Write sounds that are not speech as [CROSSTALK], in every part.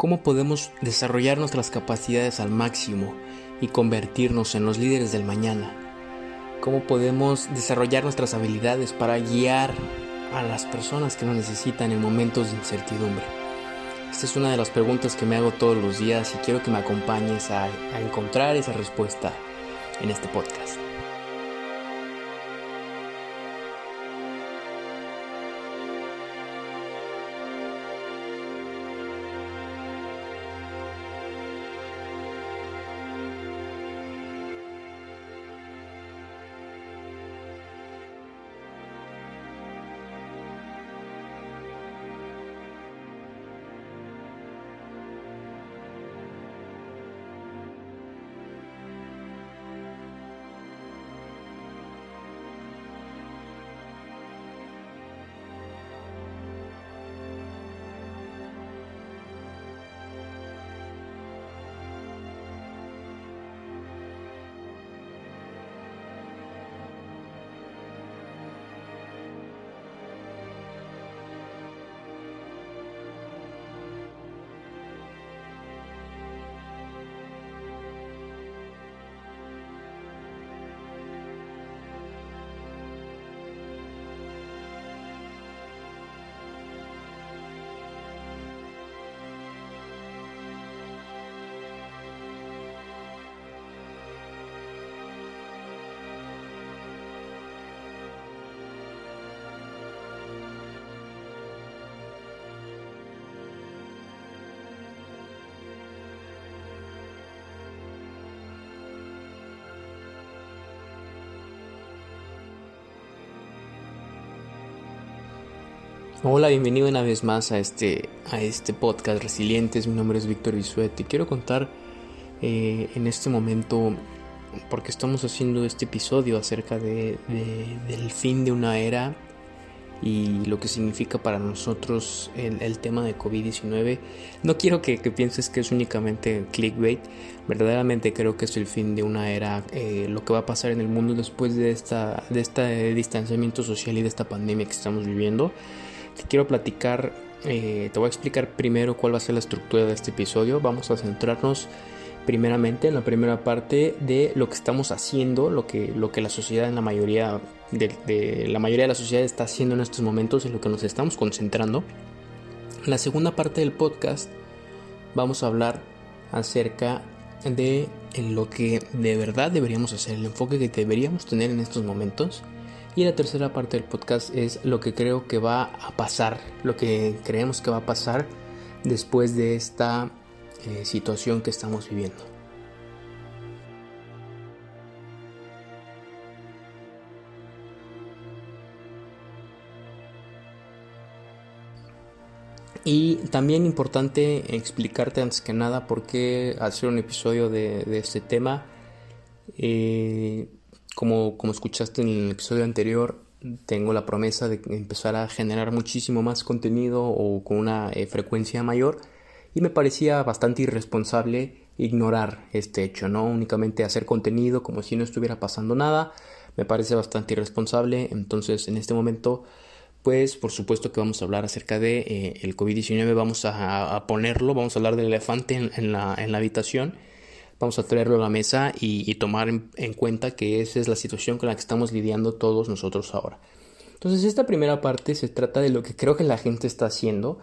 cómo podemos desarrollar nuestras capacidades al máximo y convertirnos en los líderes del mañana. Cómo podemos desarrollar nuestras habilidades para guiar a las personas que nos necesitan en momentos de incertidumbre. Esta es una de las preguntas que me hago todos los días y quiero que me acompañes a, a encontrar esa respuesta en este podcast. Hola, bienvenido una vez más a este, a este podcast Resilientes. Mi nombre es Víctor Bisuet y quiero contar eh, en este momento, porque estamos haciendo este episodio acerca de, del fin de una era y lo que significa para nosotros el, tema de COVID-19. No quiero que, pienses que es únicamente clickbait, verdaderamente creo que es el fin de una era, eh, lo que va a pasar en el mundo después de, esta, de este distanciamiento social y de esta pandemia que estamos viviendo. Te quiero platicar, eh, te voy a explicar primero cuál va a ser la estructura de este episodio. Vamos a centrarnos primeramente en la primera parte de lo que estamos haciendo, lo que, lo que la sociedad en la mayoría de, la mayoría de la sociedad está haciendo en estos momentos, en lo que nos estamos concentrando. En la segunda parte del podcast vamos a hablar acerca de lo que de verdad deberíamos hacer, el enfoque que deberíamos tener en estos momentos y la tercera parte del podcast es lo que creo que va a pasar, lo que creemos que va a pasar después de esta eh, situación que estamos viviendo. Y también importante explicarte antes que nada por qué hacer un episodio de, este tema. Eh, como, escuchaste en el episodio anterior, tengo la promesa de empezar a generar muchísimo más contenido o con una eh, frecuencia mayor y me parecía bastante irresponsable ignorar este hecho, no únicamente hacer contenido como si no estuviera pasando nada, me parece bastante irresponsable, entonces en este momento pues por supuesto que vamos a hablar acerca de eh, el COVID-19, vamos a, ponerlo, vamos a hablar del elefante en, la, en la habitación vamos a traerlo a la mesa y, tomar en, cuenta que esa es la situación con la que estamos lidiando todos nosotros ahora. Entonces esta primera parte se trata de lo que creo que la gente está haciendo.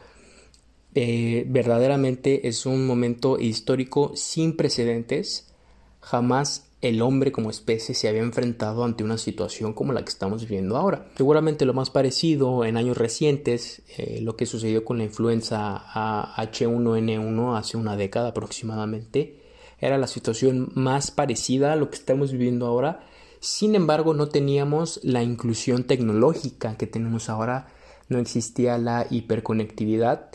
Eh, verdaderamente es un momento histórico sin precedentes. Jamás el hombre como especie se había enfrentado ante una situación como la que estamos viviendo ahora. Seguramente lo más parecido en años recientes, eh, lo que sucedió con la influenza H1N1 hace una década aproximadamente, era la situación más parecida a lo que estamos viviendo ahora. Sin embargo, no teníamos la inclusión tecnológica que tenemos ahora, no existía la hiperconectividad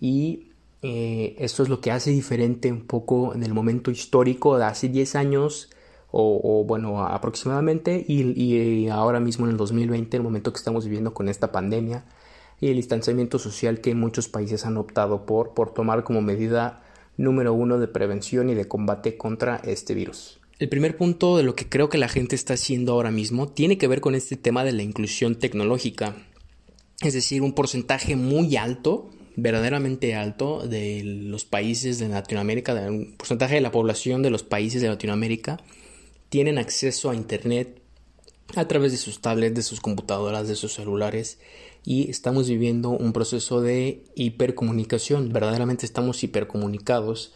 y eh, esto es lo que hace diferente un poco en el momento histórico de hace 10 años o, bueno, aproximadamente y, y, ahora mismo en el 2020, el momento que estamos viviendo con esta pandemia y el distanciamiento social que muchos países han optado por, por tomar como medida número uno de prevención y de combate contra este virus. El primer punto de lo que creo que la gente está haciendo ahora mismo tiene que ver con este tema de la inclusión tecnológica. Es decir, un porcentaje muy alto, verdaderamente alto de los países de Latinoamérica, de un porcentaje de la población de los países de Latinoamérica tienen acceso a Internet a través de sus tablets, de sus computadoras, de sus celulares y estamos viviendo un proceso de hipercomunicación. Verdaderamente estamos hipercomunicados.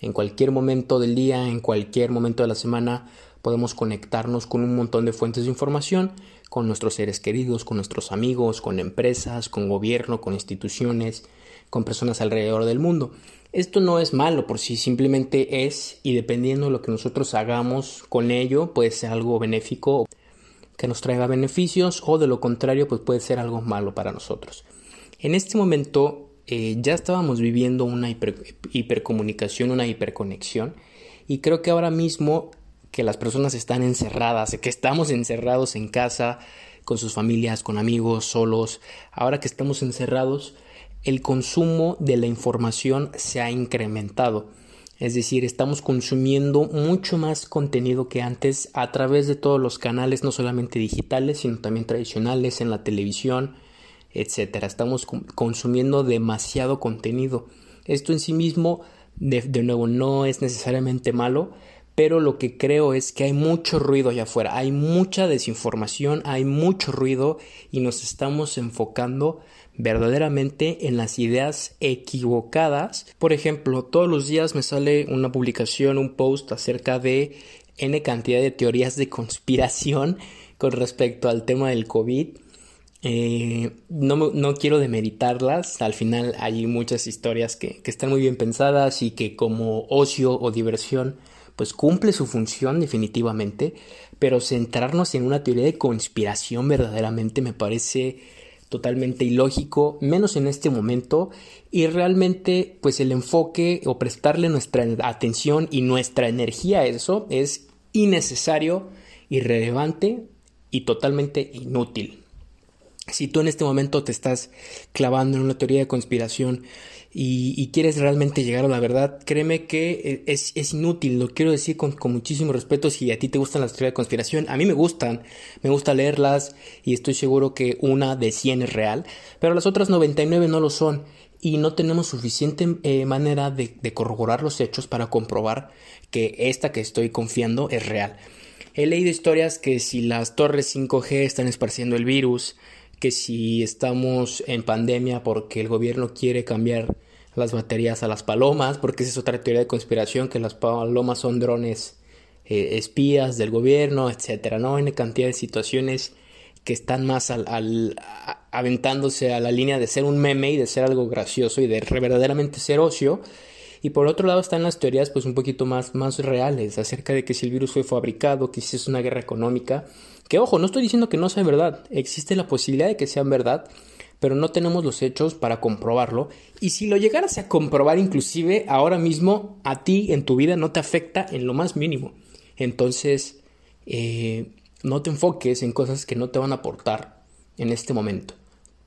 En cualquier momento del día, en cualquier momento de la semana, podemos conectarnos con un montón de fuentes de información, con nuestros seres queridos, con nuestros amigos, con empresas, con gobierno, con instituciones, con personas alrededor del mundo. Esto no es malo por sí, simplemente es y dependiendo de lo que nosotros hagamos con ello, puede ser algo benéfico que nos traiga beneficios o de lo contrario pues puede ser algo malo para nosotros. En este momento eh, ya estábamos viviendo una hipercomunicación, una hiperconexión y creo que ahora mismo que las personas están encerradas, que estamos encerrados en casa con sus familias, con amigos, solos, ahora que estamos encerrados, el consumo de la información se ha incrementado. Es decir, estamos consumiendo mucho más contenido que antes a través de todos los canales, no solamente digitales, sino también tradicionales, en la televisión, etc. Estamos consumiendo demasiado contenido. Esto en sí mismo, de, de nuevo, no es necesariamente malo, pero lo que creo es que hay mucho ruido allá afuera, hay mucha desinformación, hay mucho ruido y nos estamos enfocando verdaderamente en las ideas equivocadas. Por ejemplo, todos los días me sale una publicación, un post acerca de N cantidad de teorías de conspiración [LAUGHS] con respecto al tema del COVID. Eh, no, no, quiero demeritarlas, al final hay muchas historias que, que están muy bien pensadas y que como ocio o diversión pues cumple su función definitivamente, pero centrarnos en una teoría de conspiración verdaderamente me parece totalmente ilógico, menos en este momento, y realmente pues el enfoque o prestarle nuestra atención y nuestra energía a eso es innecesario, irrelevante y totalmente inútil. Si tú en este momento te estás clavando en una teoría de conspiración y, quieres realmente llegar a la verdad, créeme que es, inútil, lo quiero decir con, muchísimo respeto si a ti te gustan las teorías de conspiración, a mí me gustan, me gusta leerlas y estoy seguro que una de 100 es real, pero las otras 99 no lo son y no tenemos suficiente eh, manera de corroborar los hechos para comprobar que esta que estoy confiando es real. He leído historias que si las torres 5G están esparciendo el virus, que si estamos en pandemia porque el gobierno quiere cambiar las baterías a las palomas, porque esa es otra teoría de conspiración, que las palomas son drones eh, espías del gobierno, etcétera, ¿no? Hay cantidad de situaciones que están más al, aventándose a la línea de ser un meme y de ser algo gracioso y de verdaderamente ser ocio. Y por otro lado están las teorías pues un poquito más, más reales acerca de que si el virus fue fabricado, que si es una guerra económica. Que ojo, no estoy diciendo que no sea verdad, existe la posibilidad de que sea verdad, pero no tenemos los hechos para comprobarlo. Y si lo llegaras a comprobar inclusive ahora mismo, a ti en tu vida no te afecta en lo más mínimo. Entonces, eh, no te enfoques en cosas que no te van a aportar en este momento.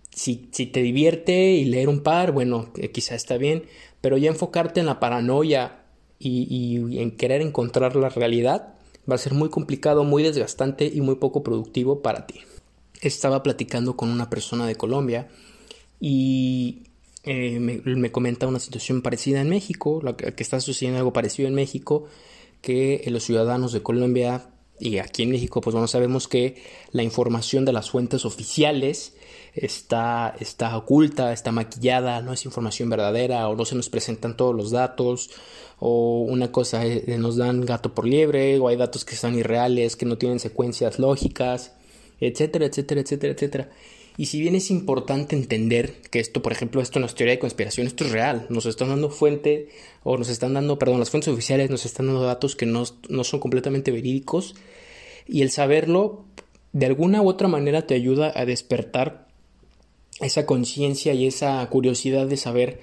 Si, si te divierte y leer un par, bueno, quizá está bien, pero ya enfocarte en la paranoia y en querer encontrar la realidad va a ser muy complicado, muy desgastante y muy poco productivo para ti estaba platicando con una persona de Colombia y eh, me, comenta una situación parecida en México, que está sucediendo algo parecido en México, que los ciudadanos de Colombia y aquí en México, pues bueno, sabemos que la información de las fuentes oficiales está, está oculta, está maquillada, no es información verdadera o no se nos presentan todos los datos o una cosa eh, nos dan gato por liebre o hay datos que son irreales, que no tienen secuencias lógicas etcétera, etcétera, etcétera, etcétera. Y si bien es importante entender que esto, por ejemplo, esto no es teoría de conspiración, esto es real, nos están dando fuente, o nos están dando, perdón, las fuentes oficiales nos están dando datos que no, no son completamente verídicos, y el saberlo, de alguna u otra manera, te ayuda a despertar esa conciencia y esa curiosidad de saber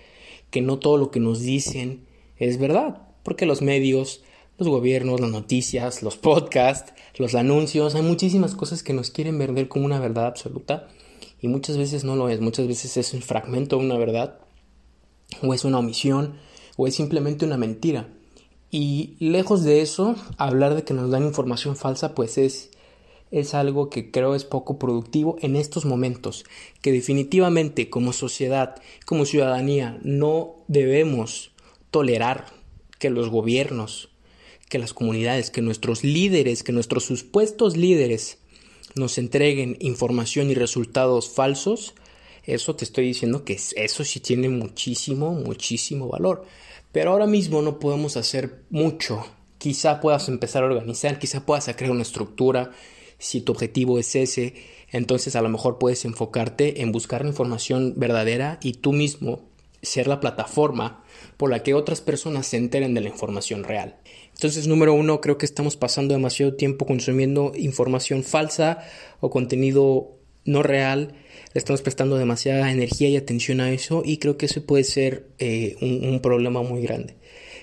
que no todo lo que nos dicen es verdad, porque los medios, los gobiernos, las noticias, los podcasts, los anuncios, hay muchísimas cosas que nos quieren vender como una verdad absoluta y muchas veces no lo es, muchas veces es un fragmento de una verdad o es una omisión o es simplemente una mentira. Y lejos de eso, hablar de que nos dan información falsa pues es es algo que creo es poco productivo en estos momentos, que definitivamente como sociedad, como ciudadanía, no debemos tolerar que los gobiernos, que las comunidades, que nuestros líderes, que nuestros supuestos líderes nos entreguen información y resultados falsos, eso te estoy diciendo que eso sí tiene muchísimo, muchísimo valor. Pero ahora mismo no podemos hacer mucho. Quizá puedas empezar a organizar, quizá puedas crear una estructura, si tu objetivo es ese, entonces a lo mejor puedes enfocarte en buscar la información verdadera y tú mismo ser la plataforma por la que otras personas se enteren de la información real. Entonces, número uno, creo que estamos pasando demasiado tiempo consumiendo información falsa o contenido no real. Estamos prestando demasiada energía y atención a eso y creo que eso puede ser eh, un, problema muy grande.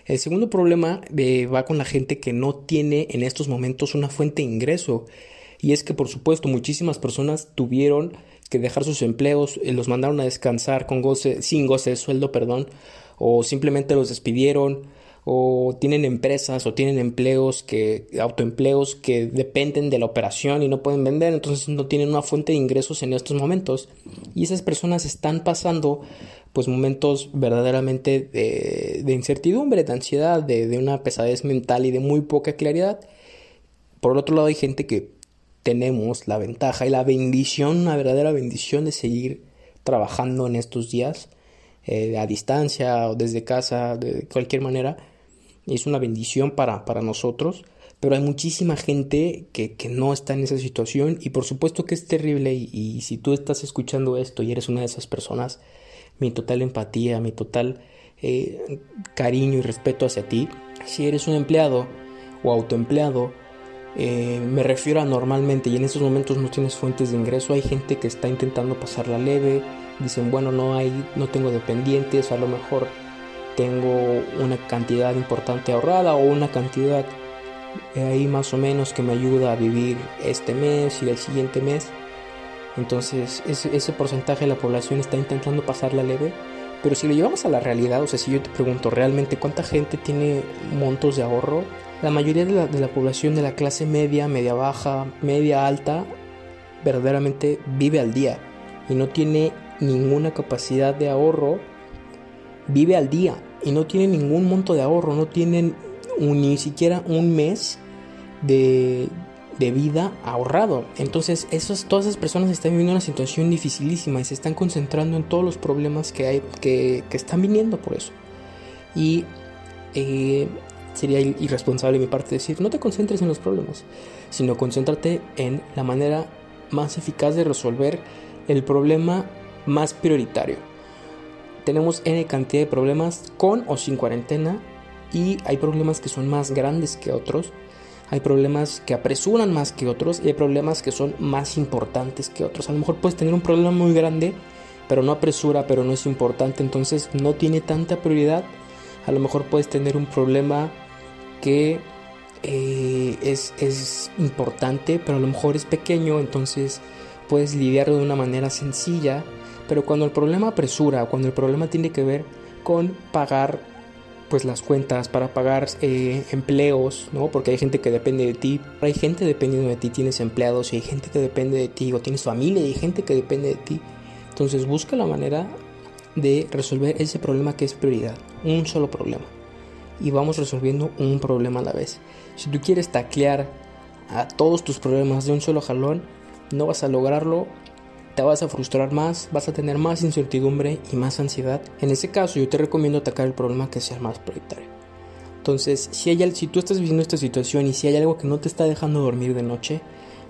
El segundo problema eh, va con la gente que no tiene en estos momentos una fuente de ingreso. Y es que, por supuesto, muchísimas personas tuvieron que dejar sus empleos, eh, los mandaron a descansar con goce, sin goce de sueldo, perdón, o simplemente los despidieron, o tienen empresas o tienen empleos que autoempleos que dependen de la operación y no pueden vender, entonces no tienen una fuente de ingresos en estos momentos y esas personas están pasando pues momentos verdaderamente de, incertidumbre, de ansiedad, de, de una pesadez mental y de muy poca claridad. Por el otro lado hay gente que tenemos la ventaja y la bendición, una verdadera bendición de seguir trabajando en estos días eh, a distancia o desde casa, de cualquier manera. Es una bendición para, para nosotros, pero hay muchísima gente que, que, no está en esa situación y por supuesto que es terrible y, si tú estás escuchando esto y eres una de esas personas, mi total empatía, mi total eh, cariño y respeto hacia ti. Si eres un empleado o autoempleado, eh, me refiero a normalmente y en estos momentos no tienes fuentes de ingreso. Hay gente que está intentando pasarla leve. Dicen, bueno, no hay, no tengo dependientes, a lo mejor tengo una cantidad importante ahorrada o una cantidad ahí más o menos que me ayuda a vivir este mes y el siguiente mes. Entonces ese, ese porcentaje de la población está intentando pasarla leve. Pero si lo llevamos a la realidad, o sea, si yo te pregunto realmente cuánta gente tiene montos de ahorro, la mayoría de la, población de la clase media, media baja, media alta, verdaderamente vive al día y no tiene ninguna capacidad de ahorro, vive al día y no tiene ningún monto de ahorro, no tienen ni siquiera un mes de, vida ahorrado. Entonces, esos, todas esas personas están viviendo una situación dificilísima y se están concentrando en todos los problemas que hay, que, están viniendo por eso. Y eh, sería irresponsable de mi parte decir, no te concentres en los problemas, sino concéntrate en la manera más eficaz de resolver el problema más prioritario. Tenemos N cantidad de problemas con o sin cuarentena y hay problemas que son más grandes que otros, hay problemas que apresuran más que otros y hay problemas que son más importantes que otros. A lo mejor puedes tener un problema muy grande, pero no apresura, pero no es importante, entonces no tiene tanta prioridad. A lo mejor puedes tener un problema que eh, es, importante, pero a lo mejor es pequeño, entonces puedes lidiarlo de una manera sencilla. Pero cuando el problema apresura, cuando el problema tiene que ver con pagar pues las cuentas, para pagar eh, empleos, ¿no? Porque hay gente que depende de ti, hay gente dependiendo de ti, tienes empleados y hay gente que depende de ti, o tienes familia y hay gente que depende de ti. Entonces busca la manera de resolver ese problema que es prioridad, un solo problema y vamos resolviendo un problema a la vez. Si tú quieres taclear a todos tus problemas de un solo jalón, no vas a lograrlo, te vas a frustrar más, vas a tener más incertidumbre y más ansiedad. En ese caso yo te recomiendo atacar el problema que sea más prioritario. Entonces, si, hay, si tú estás viviendo esta situación y si hay algo que no te está dejando dormir de noche,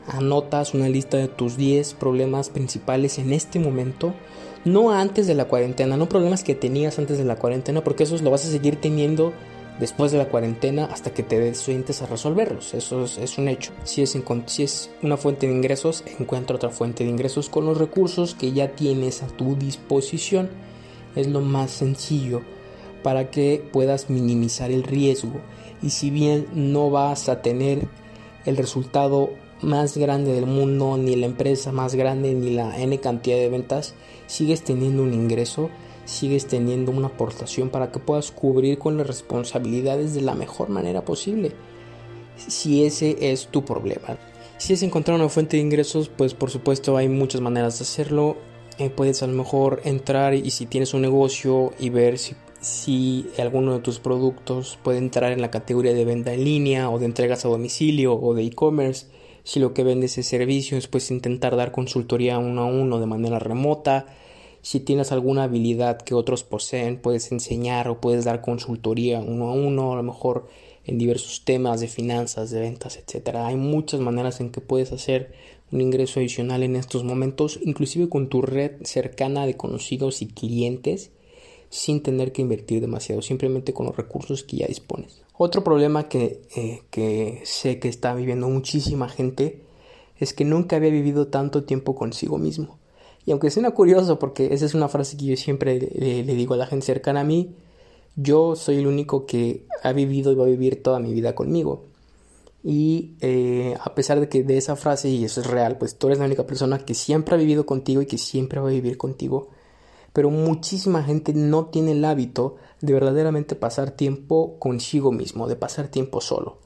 anotas una lista de tus 10 problemas principales en este momento, no antes de la cuarentena, no problemas que tenías antes de la cuarentena, porque esos lo vas a seguir teniendo después de la cuarentena hasta que te sientes a resolverlos. Eso es, un hecho. Si es, si es una fuente de ingresos, encuentra otra fuente de ingresos con los recursos que ya tienes a tu disposición. Es lo más sencillo para que puedas minimizar el riesgo. Y si bien no vas a tener el resultado más grande del mundo, ni la empresa más grande, ni la N cantidad de ventas, sigues teniendo un ingreso sigues teniendo una aportación para que puedas cubrir con las responsabilidades de la mejor manera posible. Si ese es tu problema. Si es encontrar una fuente de ingresos, pues por supuesto hay muchas maneras de hacerlo. Eh, puedes a lo mejor entrar y si tienes un negocio y ver si, alguno de tus productos puede entrar en la categoría de venta en línea o de entregas a domicilio o de e-commerce. Si lo que vendes es servicios, puedes intentar dar consultoría uno a uno de manera remota si tienes alguna habilidad que otros poseen, puedes enseñar o puedes dar consultoría uno a uno, a lo mejor en diversos temas de finanzas, de ventas, etcétera. Hay muchas maneras en que puedes hacer un ingreso adicional en estos momentos, inclusive con tu red cercana de conocidos y clientes, sin tener que invertir demasiado, simplemente con los recursos que ya dispones. Otro problema que, eh, que sé que está viviendo muchísima gente es que nunca había vivido tanto tiempo consigo mismo. Y aunque suena curioso, porque esa es una frase que yo siempre le, digo a la gente cercana a mí, yo soy el único que ha vivido y va a vivir toda mi vida conmigo. Y eh, a pesar de que de esa frase, y eso es real, pues tú eres la única persona que siempre ha vivido contigo y que siempre va a vivir contigo. Pero muchísima gente no tiene el hábito de verdaderamente pasar tiempo consigo mismo, de pasar tiempo solo.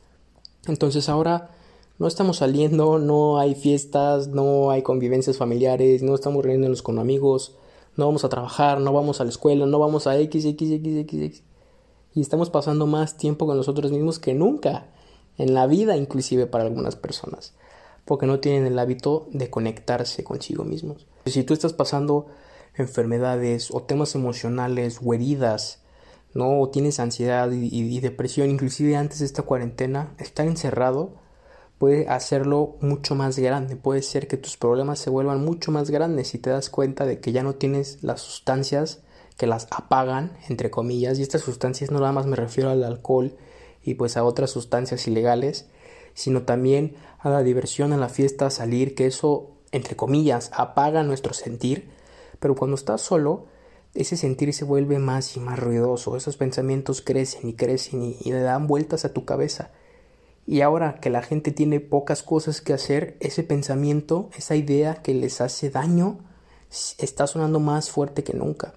Entonces ahora no estamos saliendo, no hay fiestas, no hay convivencias familiares, no estamos reuniéndonos con amigos, no vamos a trabajar, no vamos a la escuela, no vamos a X, X, X, X, X. Y estamos pasando más tiempo con nosotros mismos que nunca, en la vida inclusive para algunas personas, porque no tienen el hábito de conectarse consigo mismos. Si tú estás pasando enfermedades o temas emocionales o heridas, ¿no? O tienes ansiedad y, y depresión, inclusive antes de esta cuarentena, estar encerrado puede hacerlo mucho más grande. Puede ser que tus problemas se vuelvan mucho más grandes si te das cuenta de que ya no tienes las sustancias que las apagan, entre comillas, y estas sustancias no nada más me refiero al alcohol y pues a otras sustancias ilegales, sino también a la diversión, a la fiesta, a salir, que eso, entre comillas, apaga nuestro sentir, pero cuando estás solo, ese sentir se vuelve más y más ruidoso, esos pensamientos crecen y crecen y, y le dan vueltas a tu cabeza y ahora que la gente tiene pocas cosas que hacer, ese pensamiento, esa idea que les hace daño, está sonando más fuerte que nunca.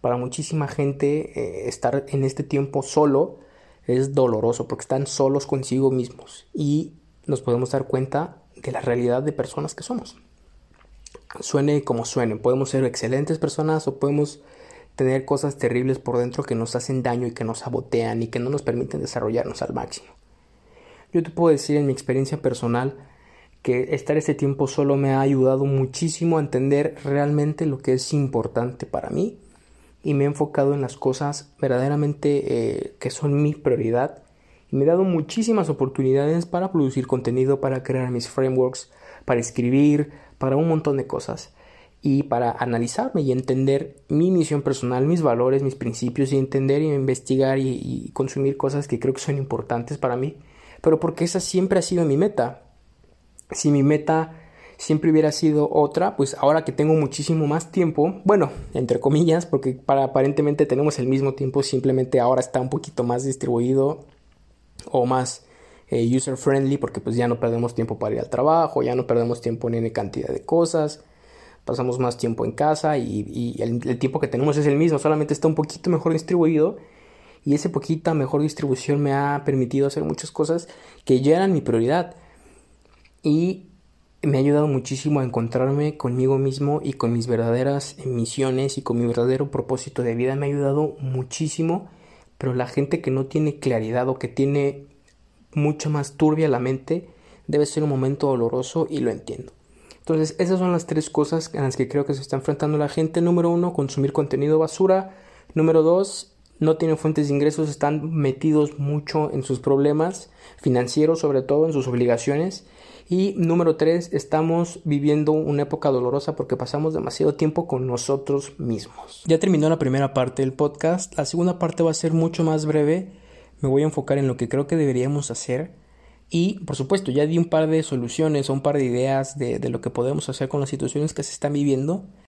Para muchísima gente eh, estar en este tiempo solo es doloroso porque están solos consigo mismos y nos podemos dar cuenta de la realidad de personas que somos. Suene como suene, podemos ser excelentes personas o podemos tener cosas terribles por dentro que nos hacen daño y que nos sabotean y que no nos permiten desarrollarnos al máximo. Yo te puedo decir en mi experiencia personal que estar este tiempo solo me ha ayudado muchísimo a entender realmente lo que es importante para mí y me he enfocado en las cosas verdaderamente eh, que son mi prioridad. Y me he dado muchísimas oportunidades para producir contenido, para crear mis frameworks, para escribir, para un montón de cosas. Y para analizarme y entender mi misión personal, mis valores, mis principios y entender y investigar y, y consumir cosas que creo que son importantes para mí pero porque esa siempre ha sido mi meta. Si mi meta siempre hubiera sido otra, pues ahora que tengo muchísimo más tiempo, bueno, entre comillas, porque para aparentemente tenemos el mismo tiempo, simplemente ahora está un poquito más distribuido o más eh, user friendly, porque pues ya no perdemos tiempo para ir al trabajo, ya no perdemos tiempo en cantidad de cosas, pasamos más tiempo en casa y, el tiempo que tenemos es el mismo, solamente está un poquito mejor distribuido y esa poquita mejor distribución me ha permitido hacer muchas cosas que ya eran mi prioridad. Y me ha ayudado muchísimo a encontrarme conmigo mismo y con mis verdaderas misiones y con mi verdadero propósito de vida. Me ha ayudado muchísimo pero la gente que no tiene claridad o que tiene mucho más turbia la mente debe ser un momento doloroso y lo entiendo. Entonces esas son las tres cosas en las que creo que se está enfrentando la gente. Número uno consumir contenido basura. Número dos no tienen fuentes de ingresos, están metidos mucho en sus problemas financieros, sobre todo en sus obligaciones. Y número tres, estamos viviendo una época dolorosa porque pasamos demasiado tiempo con nosotros mismos. Ya terminó la primera parte del podcast, la segunda parte va a ser mucho más breve, me voy a enfocar en lo que creo que deberíamos hacer. Y por supuesto, ya di un par de soluciones o un par de ideas de, de lo que podemos hacer con las situaciones que se están viviendo.